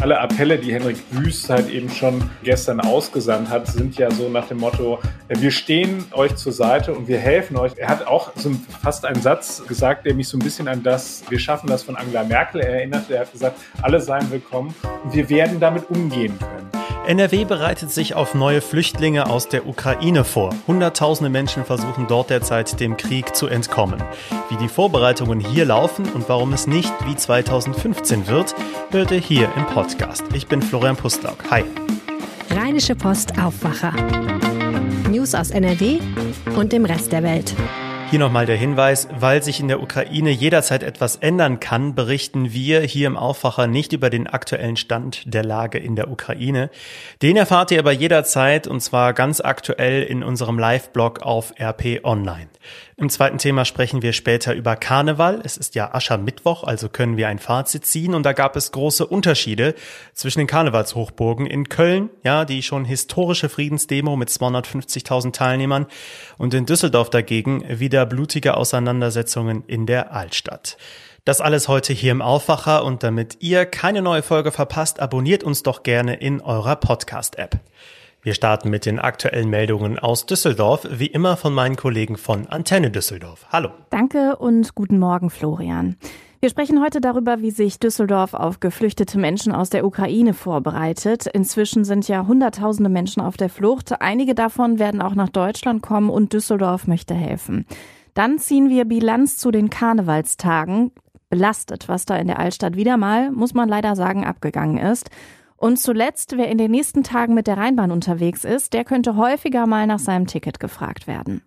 Alle Appelle, die Henrik Wüst halt eben schon gestern ausgesandt hat, sind ja so nach dem Motto, wir stehen euch zur Seite und wir helfen euch. Er hat auch so fast einen Satz gesagt, der mich so ein bisschen an das Wir schaffen das von Angela Merkel erinnert. Er hat gesagt, alle seien willkommen und wir werden damit umgehen können. NRW bereitet sich auf neue Flüchtlinge aus der Ukraine vor. Hunderttausende Menschen versuchen dort derzeit dem Krieg zu entkommen. Wie die Vorbereitungen hier laufen und warum es nicht wie 2015 wird, hört ihr hier im Podcast. Ich bin Florian Pustlauk. Hi. Rheinische Post Aufwacher. News aus NRW und dem Rest der Welt. Hier nochmal der Hinweis, weil sich in der Ukraine jederzeit etwas ändern kann, berichten wir hier im Aufwacher nicht über den aktuellen Stand der Lage in der Ukraine. Den erfahrt ihr aber jederzeit und zwar ganz aktuell in unserem Live-Blog auf RP Online. Im zweiten Thema sprechen wir später über Karneval. Es ist ja Aschermittwoch, also können wir ein Fazit ziehen. Und da gab es große Unterschiede zwischen den Karnevalshochburgen in Köln, ja, die schon historische Friedensdemo mit 250.000 Teilnehmern und in Düsseldorf dagegen wieder blutige Auseinandersetzungen in der Altstadt. Das alles heute hier im Aufwacher und damit ihr keine neue Folge verpasst, abonniert uns doch gerne in eurer Podcast-App. Wir starten mit den aktuellen Meldungen aus Düsseldorf, wie immer von meinen Kollegen von Antenne Düsseldorf. Hallo. Danke und guten Morgen, Florian. Wir sprechen heute darüber, wie sich Düsseldorf auf geflüchtete Menschen aus der Ukraine vorbereitet. Inzwischen sind ja Hunderttausende Menschen auf der Flucht. Einige davon werden auch nach Deutschland kommen und Düsseldorf möchte helfen. Dann ziehen wir Bilanz zu den Karnevalstagen. Belastet, was da in der Altstadt wieder mal, muss man leider sagen, abgegangen ist. Und zuletzt, wer in den nächsten Tagen mit der Rheinbahn unterwegs ist, der könnte häufiger mal nach seinem Ticket gefragt werden.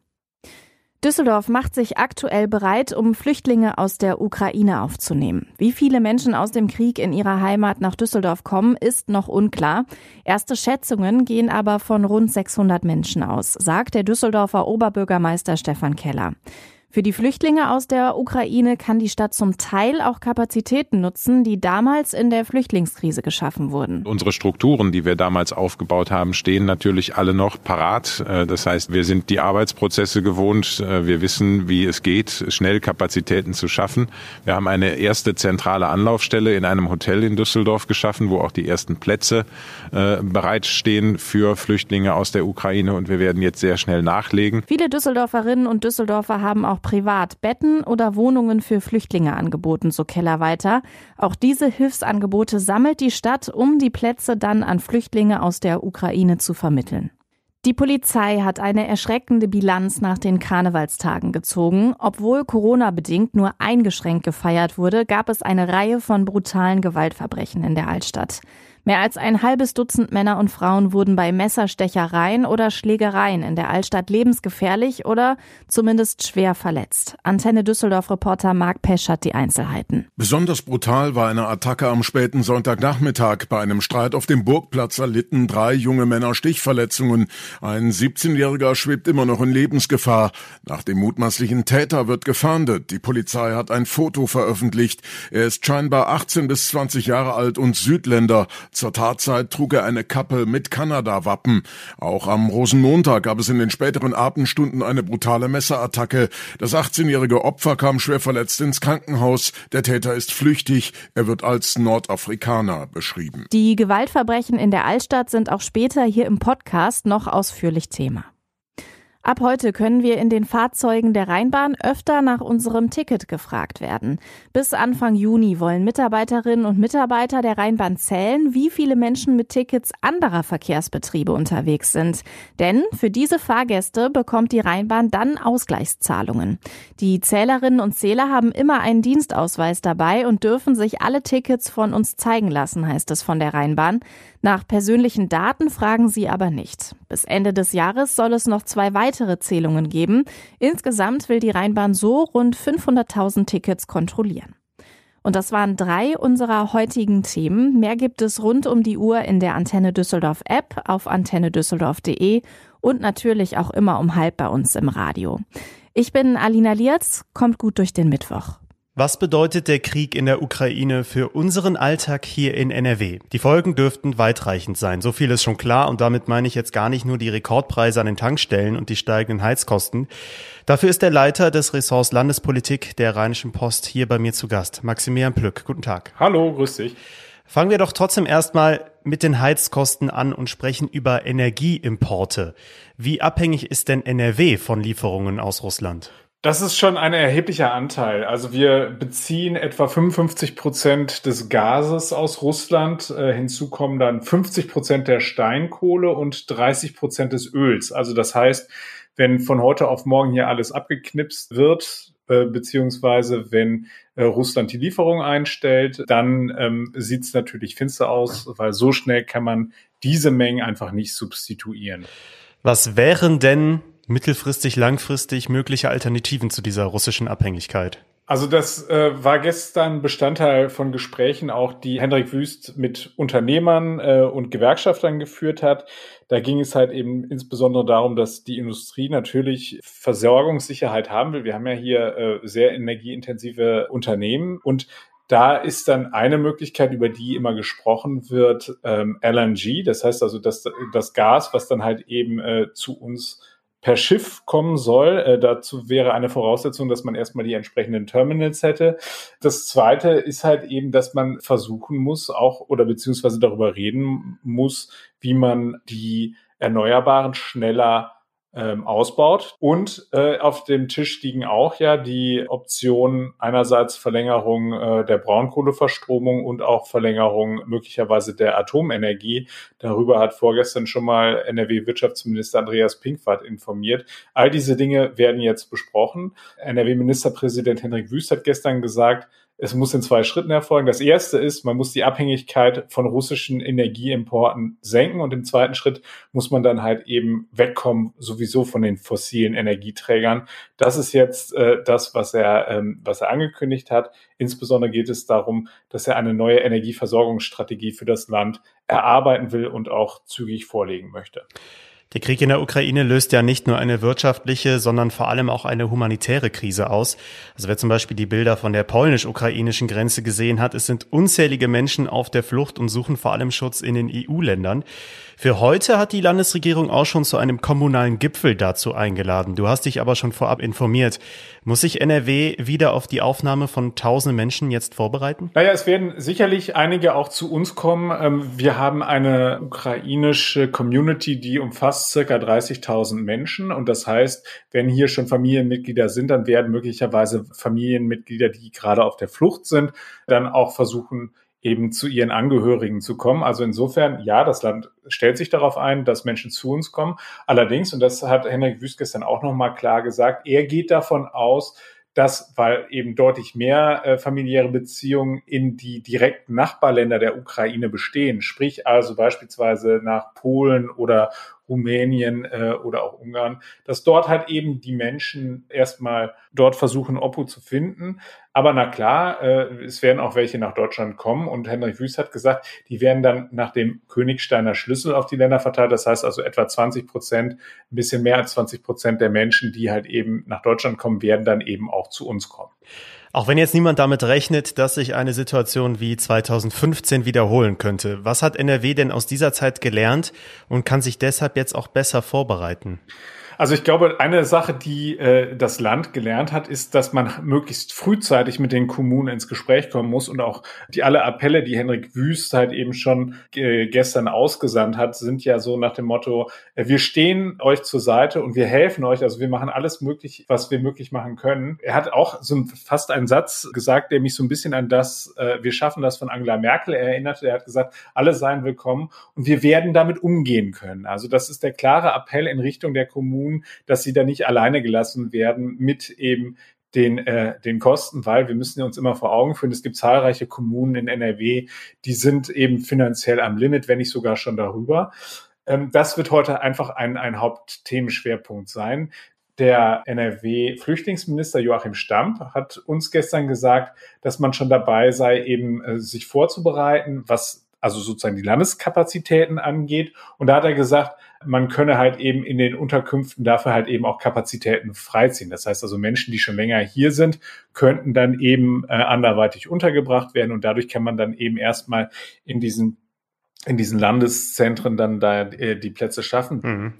Düsseldorf macht sich aktuell bereit, um Flüchtlinge aus der Ukraine aufzunehmen. Wie viele Menschen aus dem Krieg in ihrer Heimat nach Düsseldorf kommen, ist noch unklar. Erste Schätzungen gehen aber von rund 600 Menschen aus, sagt der Düsseldorfer Oberbürgermeister Stefan Keller. Für die Flüchtlinge aus der Ukraine kann die Stadt zum Teil auch Kapazitäten nutzen, die damals in der Flüchtlingskrise geschaffen wurden. Unsere Strukturen, die wir damals aufgebaut haben, stehen natürlich alle noch parat. Äh, das heißt, wir sind die Arbeitsprozesse gewohnt. Äh, wir wissen, wie es geht, schnell Kapazitäten zu schaffen. Wir haben eine erste zentrale Anlaufstelle in einem Hotel in Düsseldorf geschaffen, wo auch die ersten Plätze äh, bereitstehen für Flüchtlinge aus der Ukraine. Und wir werden jetzt sehr schnell nachlegen. Viele Düsseldorferinnen und Düsseldorfer haben auch privat Betten oder Wohnungen für Flüchtlinge angeboten, so Keller weiter. Auch diese Hilfsangebote sammelt die Stadt, um die Plätze dann an Flüchtlinge aus der Ukraine zu vermitteln. Die Polizei hat eine erschreckende Bilanz nach den Karnevalstagen gezogen. Obwohl Corona-bedingt nur eingeschränkt gefeiert wurde, gab es eine Reihe von brutalen Gewaltverbrechen in der Altstadt. Mehr als ein halbes Dutzend Männer und Frauen wurden bei Messerstechereien oder Schlägereien in der Altstadt lebensgefährlich oder zumindest schwer verletzt. Antenne Düsseldorf-Reporter Marc Pesch hat die Einzelheiten. Besonders brutal war eine Attacke am späten Sonntagnachmittag. Bei einem Streit auf dem Burgplatz erlitten drei junge Männer Stichverletzungen. Ein 17-Jähriger schwebt immer noch in Lebensgefahr. Nach dem mutmaßlichen Täter wird gefahndet. Die Polizei hat ein Foto veröffentlicht. Er ist scheinbar 18 bis 20 Jahre alt und Südländer. Zur Tatzeit trug er eine Kappe mit Kanada-Wappen. Auch am Rosenmontag gab es in den späteren Abendstunden eine brutale Messerattacke. Das 18-jährige Opfer kam schwer verletzt ins Krankenhaus. Der Täter ist flüchtig. Er wird als Nordafrikaner beschrieben. Die Gewaltverbrechen in der Altstadt sind auch später hier im Podcast noch ausführlich Thema. Ab heute können wir in den Fahrzeugen der Rheinbahn öfter nach unserem Ticket gefragt werden. Bis Anfang Juni wollen Mitarbeiterinnen und Mitarbeiter der Rheinbahn zählen, wie viele Menschen mit Tickets anderer Verkehrsbetriebe unterwegs sind. Denn für diese Fahrgäste bekommt die Rheinbahn dann Ausgleichszahlungen. Die Zählerinnen und Zähler haben immer einen Dienstausweis dabei und dürfen sich alle Tickets von uns zeigen lassen, heißt es von der Rheinbahn. Nach persönlichen Daten fragen sie aber nicht. Bis Ende des Jahres soll es noch zwei weitere Zählungen geben. Insgesamt will die Rheinbahn so rund 500.000 Tickets kontrollieren. Und das waren drei unserer heutigen Themen. Mehr gibt es rund um die Uhr in der Antenne Düsseldorf App auf antennedüsseldorf.de und natürlich auch immer um halb bei uns im Radio. Ich bin Alina Lierz, kommt gut durch den Mittwoch. Was bedeutet der Krieg in der Ukraine für unseren Alltag hier in NRW? Die Folgen dürften weitreichend sein. So viel ist schon klar und damit meine ich jetzt gar nicht nur die Rekordpreise an den Tankstellen und die steigenden Heizkosten. Dafür ist der Leiter des Ressorts Landespolitik der Rheinischen Post hier bei mir zu Gast, Maximilian Plück. Guten Tag. Hallo, grüß dich. Fangen wir doch trotzdem erstmal mit den Heizkosten an und sprechen über Energieimporte. Wie abhängig ist denn NRW von Lieferungen aus Russland? Das ist schon ein erheblicher Anteil. Also wir beziehen etwa 55 Prozent des Gases aus Russland. Äh, hinzu kommen dann 50 Prozent der Steinkohle und 30 Prozent des Öls. Also das heißt, wenn von heute auf morgen hier alles abgeknipst wird, äh, beziehungsweise wenn äh, Russland die Lieferung einstellt, dann ähm, sieht es natürlich finster aus, weil so schnell kann man diese Mengen einfach nicht substituieren. Was wären denn mittelfristig, langfristig mögliche Alternativen zu dieser russischen Abhängigkeit? Also das äh, war gestern Bestandteil von Gesprächen auch, die Hendrik Wüst mit Unternehmern äh, und Gewerkschaftern geführt hat. Da ging es halt eben insbesondere darum, dass die Industrie natürlich Versorgungssicherheit haben will. Wir haben ja hier äh, sehr energieintensive Unternehmen und da ist dann eine Möglichkeit, über die immer gesprochen wird, ähm, LNG. Das heißt also, dass das Gas, was dann halt eben äh, zu uns per Schiff kommen soll. Äh, dazu wäre eine Voraussetzung, dass man erstmal die entsprechenden Terminals hätte. Das zweite ist halt eben, dass man versuchen muss, auch oder beziehungsweise darüber reden muss, wie man die Erneuerbaren schneller ähm, ausbaut. Und äh, auf dem Tisch liegen auch ja die Optionen einerseits Verlängerung äh, der Braunkohleverstromung und auch Verlängerung möglicherweise der Atomenergie. Darüber hat vorgestern schon mal NRW-Wirtschaftsminister Andreas Pinkwart informiert. All diese Dinge werden jetzt besprochen. NRW-Ministerpräsident Henrik Wüst hat gestern gesagt, es muss in zwei Schritten erfolgen. Das erste ist, man muss die Abhängigkeit von russischen Energieimporten senken und im zweiten Schritt muss man dann halt eben wegkommen sowieso von den fossilen Energieträgern. Das ist jetzt äh, das, was er, ähm, was er angekündigt hat. Insbesondere geht es darum, dass er eine neue Energieversorgungsstrategie für das Land erarbeiten will und auch zügig vorlegen möchte. Der Krieg in der Ukraine löst ja nicht nur eine wirtschaftliche, sondern vor allem auch eine humanitäre Krise aus. Also wer zum Beispiel die Bilder von der polnisch-ukrainischen Grenze gesehen hat, es sind unzählige Menschen auf der Flucht und suchen vor allem Schutz in den EU-Ländern. Für heute hat die Landesregierung auch schon zu einem kommunalen Gipfel dazu eingeladen. Du hast dich aber schon vorab informiert. Muss sich NRW wieder auf die Aufnahme von tausenden Menschen jetzt vorbereiten? Naja, es werden sicherlich einige auch zu uns kommen. Ähm, wir haben eine ukrainische Community, die umfasst circa 30.000 Menschen. Und das heißt, wenn hier schon Familienmitglieder sind, dann werden möglicherweise Familienmitglieder, die gerade auf der Flucht sind, dann auch versuchen, eben zu ihren Angehörigen zu kommen. Also insofern, ja, das Land stellt sich darauf ein, dass Menschen zu uns kommen. Allerdings, und das hat Henrik Wüst gestern auch nochmal klar gesagt, er geht davon aus, dass, weil eben deutlich mehr äh, familiäre Beziehungen in die direkten Nachbarländer der Ukraine bestehen, sprich also beispielsweise nach Polen oder Rumänien äh, oder auch Ungarn, dass dort halt eben die Menschen erstmal dort versuchen, Oppo zu finden. Aber na klar, äh, es werden auch welche nach Deutschland kommen und Henrik Wüst hat gesagt, die werden dann nach dem Königsteiner Schlüssel auf die Länder verteilt. Das heißt also etwa 20 Prozent, ein bisschen mehr als 20 Prozent der Menschen, die halt eben nach Deutschland kommen, werden dann eben auch zu uns kommen. Auch wenn jetzt niemand damit rechnet, dass sich eine Situation wie 2015 wiederholen könnte, was hat NRW denn aus dieser Zeit gelernt und kann sich deshalb jetzt auch besser vorbereiten? Also ich glaube, eine Sache, die äh, das Land gelernt hat, ist, dass man möglichst frühzeitig mit den Kommunen ins Gespräch kommen muss und auch die alle Appelle, die Henrik Wüst halt eben schon äh, gestern ausgesandt hat, sind ja so nach dem Motto, äh, wir stehen euch zur Seite und wir helfen euch, also wir machen alles möglich, was wir möglich machen können. Er hat auch so fast einen Satz gesagt, der mich so ein bisschen an das, äh, wir schaffen das von Angela Merkel erinnerte. Er hat gesagt, alle seien willkommen und wir werden damit umgehen können. Also das ist der klare Appell in Richtung der Kommunen tun, dass sie da nicht alleine gelassen werden mit eben den, äh, den Kosten, weil wir müssen uns immer vor Augen führen, es gibt zahlreiche Kommunen in NRW, die sind eben finanziell am Limit, wenn nicht sogar schon darüber. Ähm, das wird heute einfach ein, ein Hauptthemenschwerpunkt sein. Der NRW-Flüchtlingsminister Joachim Stamp hat uns gestern gesagt, dass man schon dabei sei, eben äh, sich vorzubereiten, was also sozusagen die Landeskapazitäten angeht. Und da hat er gesagt, man könne halt eben in den Unterkünften dafür halt eben auch Kapazitäten freiziehen. Das heißt also Menschen, die schon länger hier sind, könnten dann eben äh, anderweitig untergebracht werden und dadurch kann man dann eben erstmal in diesen in diesen Landeszentren dann da äh, die Plätze schaffen. Mhm.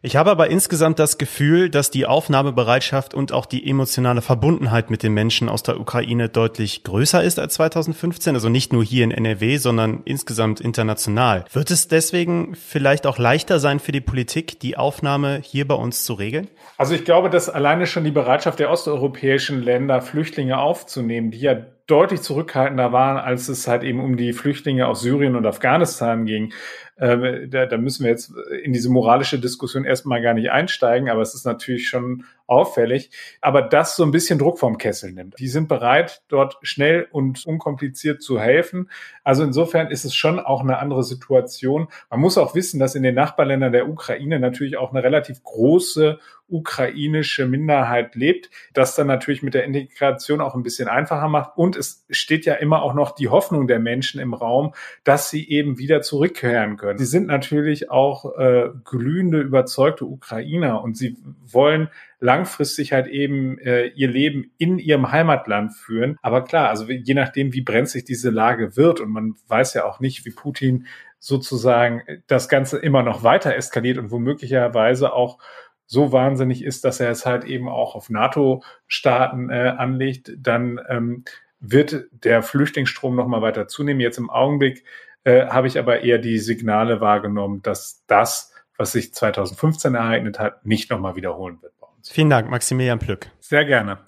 Ich habe aber insgesamt das Gefühl, dass die Aufnahmebereitschaft und auch die emotionale Verbundenheit mit den Menschen aus der Ukraine deutlich größer ist als 2015. Also nicht nur hier in NRW, sondern insgesamt international. Wird es deswegen vielleicht auch leichter sein für die Politik, die Aufnahme hier bei uns zu regeln? Also ich glaube, dass alleine schon die Bereitschaft der osteuropäischen Länder, Flüchtlinge aufzunehmen, die ja deutlich zurückhaltender waren, als es halt eben um die Flüchtlinge aus Syrien und Afghanistan ging. Ähm, da, da müssen wir jetzt in diese moralische Diskussion erstmal gar nicht einsteigen, aber es ist natürlich schon auffällig. Aber das so ein bisschen Druck vom Kessel nimmt. Die sind bereit, dort schnell und unkompliziert zu helfen. Also insofern ist es schon auch eine andere Situation. Man muss auch wissen, dass in den Nachbarländern der Ukraine natürlich auch eine relativ große ukrainische Minderheit lebt, das dann natürlich mit der Integration auch ein bisschen einfacher macht. Und es steht ja immer auch noch die Hoffnung der Menschen im Raum, dass sie eben wieder zurückkehren können. Sie sind natürlich auch äh, glühende, überzeugte Ukrainer und sie wollen langfristig halt eben äh, ihr Leben in ihrem Heimatland führen. Aber klar, also je nachdem, wie brenzlig diese Lage wird und man weiß ja auch nicht, wie Putin sozusagen das Ganze immer noch weiter eskaliert und womöglicherweise auch so wahnsinnig ist, dass er es halt eben auch auf NATO-Staaten äh, anlegt, dann ähm, wird der Flüchtlingsstrom noch mal weiter zunehmen. Jetzt im Augenblick äh, habe ich aber eher die Signale wahrgenommen, dass das, was sich 2015 ereignet hat, nicht noch mal wiederholen wird. Vielen Dank, Maximilian Plück. Sehr gerne.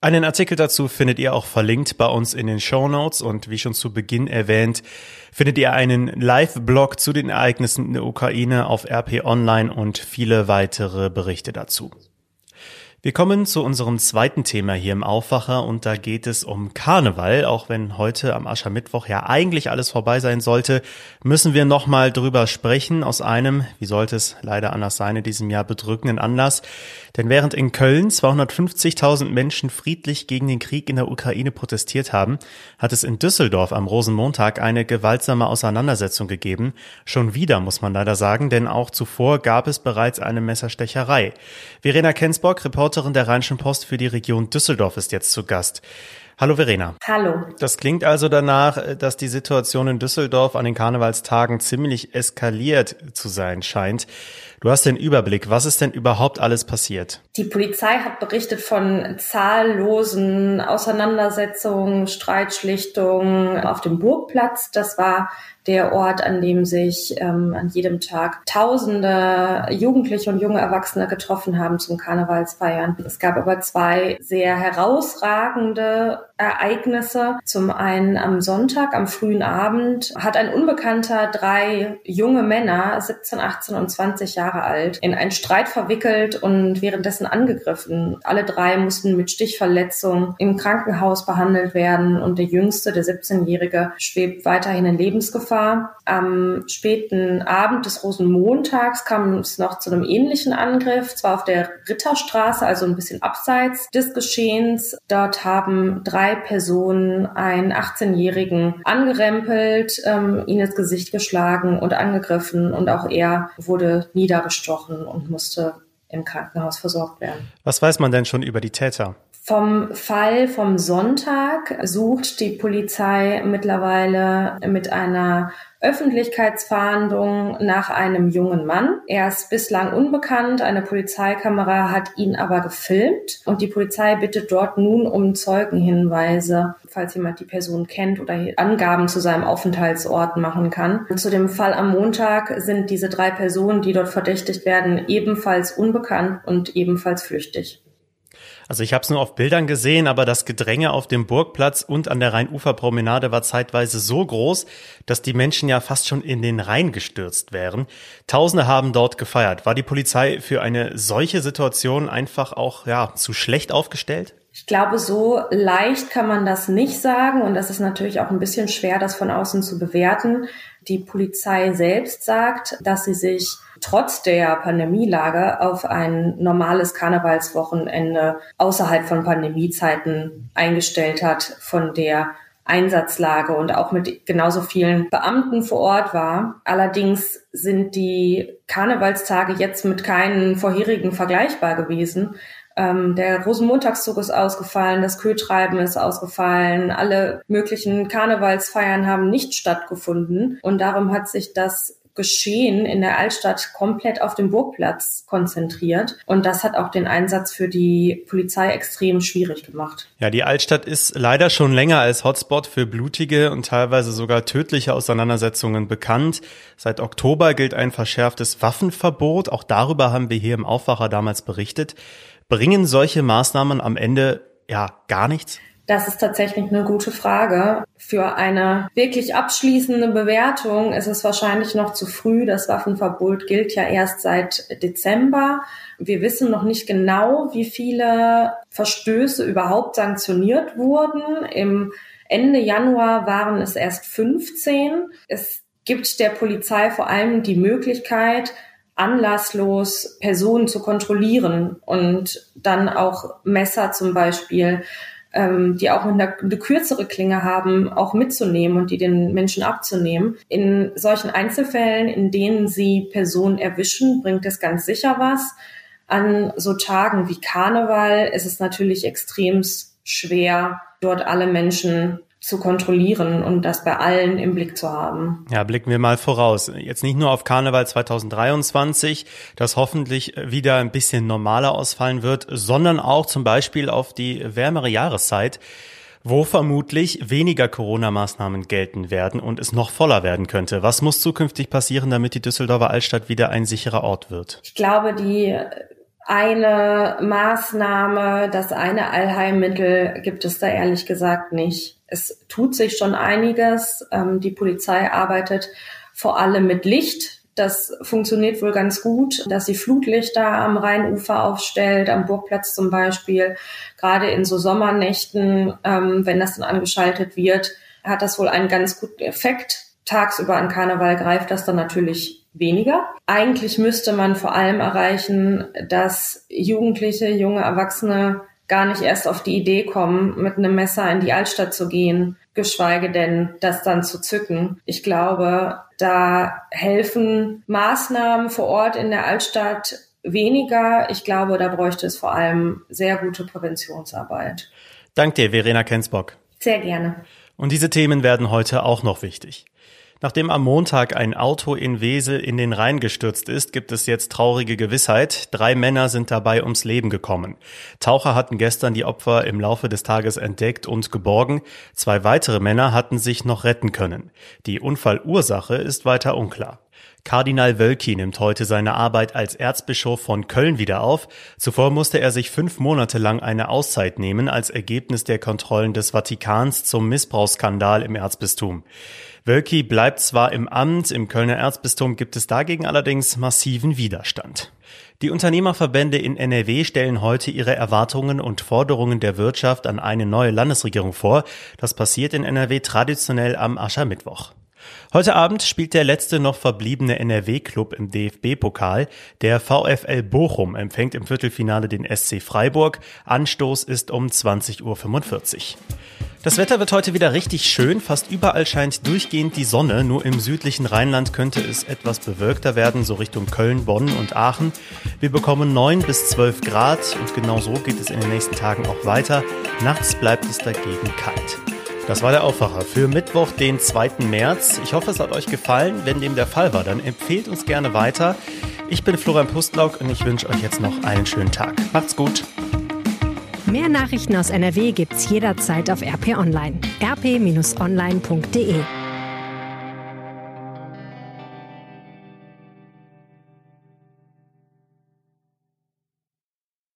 Einen Artikel dazu findet ihr auch verlinkt bei uns in den Show Notes und wie schon zu Beginn erwähnt, findet ihr einen Live-Blog zu den Ereignissen in der Ukraine auf RP Online und viele weitere Berichte dazu. Wir kommen zu unserem zweiten Thema hier im Aufwacher und da geht es um Karneval. Auch wenn heute am Aschermittwoch ja eigentlich alles vorbei sein sollte, müssen wir nochmal drüber sprechen aus einem, wie sollte es leider anders sein, in diesem Jahr bedrückenden Anlass. Denn während in Köln 250.000 Menschen friedlich gegen den Krieg in der Ukraine protestiert haben, hat es in Düsseldorf am Rosenmontag eine gewaltsame Auseinandersetzung gegeben. Schon wieder, muss man leider sagen, denn auch zuvor gab es bereits eine Messerstecherei. Verena Kensbock, Reporterin der Rheinischen Post für die Region Düsseldorf, ist jetzt zu Gast. Hallo Verena. Hallo. Das klingt also danach, dass die Situation in Düsseldorf an den Karnevalstagen ziemlich eskaliert zu sein scheint. Du hast den Überblick. Was ist denn überhaupt alles passiert? Die Polizei hat berichtet von zahllosen Auseinandersetzungen, Streitschlichtungen auf dem Burgplatz. Das war der Ort, an dem sich ähm, an jedem Tag Tausende Jugendliche und junge Erwachsene getroffen haben zum Karnevalsfeiern. Es gab aber zwei sehr herausragende Ereignisse. Zum einen am Sonntag, am frühen Abend, hat ein Unbekannter drei junge Männer, 17, 18 und 20 Jahre alt, in einen Streit verwickelt und währenddessen angegriffen. Alle drei mussten mit Stichverletzung im Krankenhaus behandelt werden und der jüngste, der 17-Jährige, schwebt weiterhin in Lebensgefahr. Am späten Abend des Rosenmontags kam es noch zu einem ähnlichen Angriff, zwar auf der Ritterstraße, also ein bisschen abseits des Geschehens. Dort haben drei drei Personen einen 18-Jährigen angerempelt, ähm, ihn ins Gesicht geschlagen und angegriffen und auch er wurde niedergestochen und musste im Krankenhaus versorgt werden. Was weiß man denn schon über die Täter? Vom Fall vom Sonntag sucht die Polizei mittlerweile mit einer Öffentlichkeitsfahndung nach einem jungen Mann. Er ist bislang unbekannt. Eine Polizeikamera hat ihn aber gefilmt und die Polizei bittet dort nun um Zeugenhinweise, falls jemand die Person kennt oder Angaben zu seinem Aufenthaltsort machen kann. Zu dem Fall am Montag sind diese drei Personen, die dort verdächtigt werden, ebenfalls unbekannt und ebenfalls flüchtig. Also ich habe es nur auf Bildern gesehen, aber das Gedränge auf dem Burgplatz und an der Rheinuferpromenade war zeitweise so groß, dass die Menschen ja fast schon in den Rhein gestürzt wären. Tausende haben dort gefeiert. War die Polizei für eine solche Situation einfach auch ja zu schlecht aufgestellt? Ich glaube, so leicht kann man das nicht sagen und das ist natürlich auch ein bisschen schwer, das von außen zu bewerten. Die Polizei selbst sagt, dass sie sich trotz der Pandemielage auf ein normales Karnevalswochenende außerhalb von Pandemiezeiten eingestellt hat, von der Einsatzlage und auch mit genauso vielen Beamten vor Ort war. Allerdings sind die Karnevalstage jetzt mit keinen vorherigen vergleichbar gewesen. Ähm, der Rosenmontagszug ist ausgefallen, das Kötreiben ist ausgefallen, alle möglichen Karnevalsfeiern haben nicht stattgefunden und darum hat sich das Geschehen in der Altstadt komplett auf dem Burgplatz konzentriert. Und das hat auch den Einsatz für die Polizei extrem schwierig gemacht. Ja, die Altstadt ist leider schon länger als Hotspot für blutige und teilweise sogar tödliche Auseinandersetzungen bekannt. Seit Oktober gilt ein verschärftes Waffenverbot. Auch darüber haben wir hier im Aufwacher damals berichtet. Bringen solche Maßnahmen am Ende ja gar nichts? Das ist tatsächlich eine gute Frage. Für eine wirklich abschließende Bewertung ist es wahrscheinlich noch zu früh. Das Waffenverbot gilt ja erst seit Dezember. Wir wissen noch nicht genau, wie viele Verstöße überhaupt sanktioniert wurden. Im Ende Januar waren es erst 15. Es gibt der Polizei vor allem die Möglichkeit, anlasslos Personen zu kontrollieren und dann auch Messer zum Beispiel ähm, die auch eine, eine kürzere Klinge haben, auch mitzunehmen und die den Menschen abzunehmen. In solchen Einzelfällen, in denen sie Personen erwischen, bringt es ganz sicher was. An so Tagen wie Karneval ist es natürlich extrem schwer, dort alle Menschen zu kontrollieren und das bei allen im Blick zu haben. Ja, blicken wir mal voraus. Jetzt nicht nur auf Karneval 2023, das hoffentlich wieder ein bisschen normaler ausfallen wird, sondern auch zum Beispiel auf die wärmere Jahreszeit, wo vermutlich weniger Corona-Maßnahmen gelten werden und es noch voller werden könnte. Was muss zukünftig passieren, damit die Düsseldorfer Altstadt wieder ein sicherer Ort wird? Ich glaube, die eine Maßnahme, das eine Allheilmittel gibt es da ehrlich gesagt nicht. Es tut sich schon einiges. Ähm, die Polizei arbeitet vor allem mit Licht. Das funktioniert wohl ganz gut, dass sie Flutlichter am Rheinufer aufstellt, am Burgplatz zum Beispiel. Gerade in so Sommernächten, ähm, wenn das dann angeschaltet wird, hat das wohl einen ganz guten Effekt. Tagsüber an Karneval greift das dann natürlich weniger. Eigentlich müsste man vor allem erreichen, dass Jugendliche, junge Erwachsene gar nicht erst auf die Idee kommen, mit einem Messer in die Altstadt zu gehen, geschweige denn das dann zu zücken. Ich glaube, da helfen Maßnahmen vor Ort in der Altstadt weniger. Ich glaube, da bräuchte es vor allem sehr gute Präventionsarbeit. Dank dir, Verena Kensbock. Sehr gerne. Und diese Themen werden heute auch noch wichtig. Nachdem am Montag ein Auto in Wesel in den Rhein gestürzt ist, gibt es jetzt traurige Gewissheit. Drei Männer sind dabei ums Leben gekommen. Taucher hatten gestern die Opfer im Laufe des Tages entdeckt und geborgen. Zwei weitere Männer hatten sich noch retten können. Die Unfallursache ist weiter unklar. Kardinal Wölki nimmt heute seine Arbeit als Erzbischof von Köln wieder auf. Zuvor musste er sich fünf Monate lang eine Auszeit nehmen als Ergebnis der Kontrollen des Vatikans zum Missbrauchsskandal im Erzbistum. Wölki bleibt zwar im Amt, im Kölner Erzbistum gibt es dagegen allerdings massiven Widerstand. Die Unternehmerverbände in NRW stellen heute ihre Erwartungen und Forderungen der Wirtschaft an eine neue Landesregierung vor. Das passiert in NRW traditionell am Aschermittwoch. Heute Abend spielt der letzte noch verbliebene NRW-Club im DFB-Pokal. Der VfL Bochum empfängt im Viertelfinale den SC Freiburg. Anstoß ist um 20.45 Uhr. Das Wetter wird heute wieder richtig schön. Fast überall scheint durchgehend die Sonne. Nur im südlichen Rheinland könnte es etwas bewölkter werden, so Richtung Köln, Bonn und Aachen. Wir bekommen 9 bis 12 Grad und genau so geht es in den nächsten Tagen auch weiter. Nachts bleibt es dagegen kalt. Das war der Aufwacher für Mittwoch, den 2. März. Ich hoffe, es hat euch gefallen. Wenn dem der Fall war, dann empfehlt uns gerne weiter. Ich bin Florian Pustlauk und ich wünsche euch jetzt noch einen schönen Tag. Macht's gut. Mehr Nachrichten aus NRW gibt's jederzeit auf RP Online. rp-online.de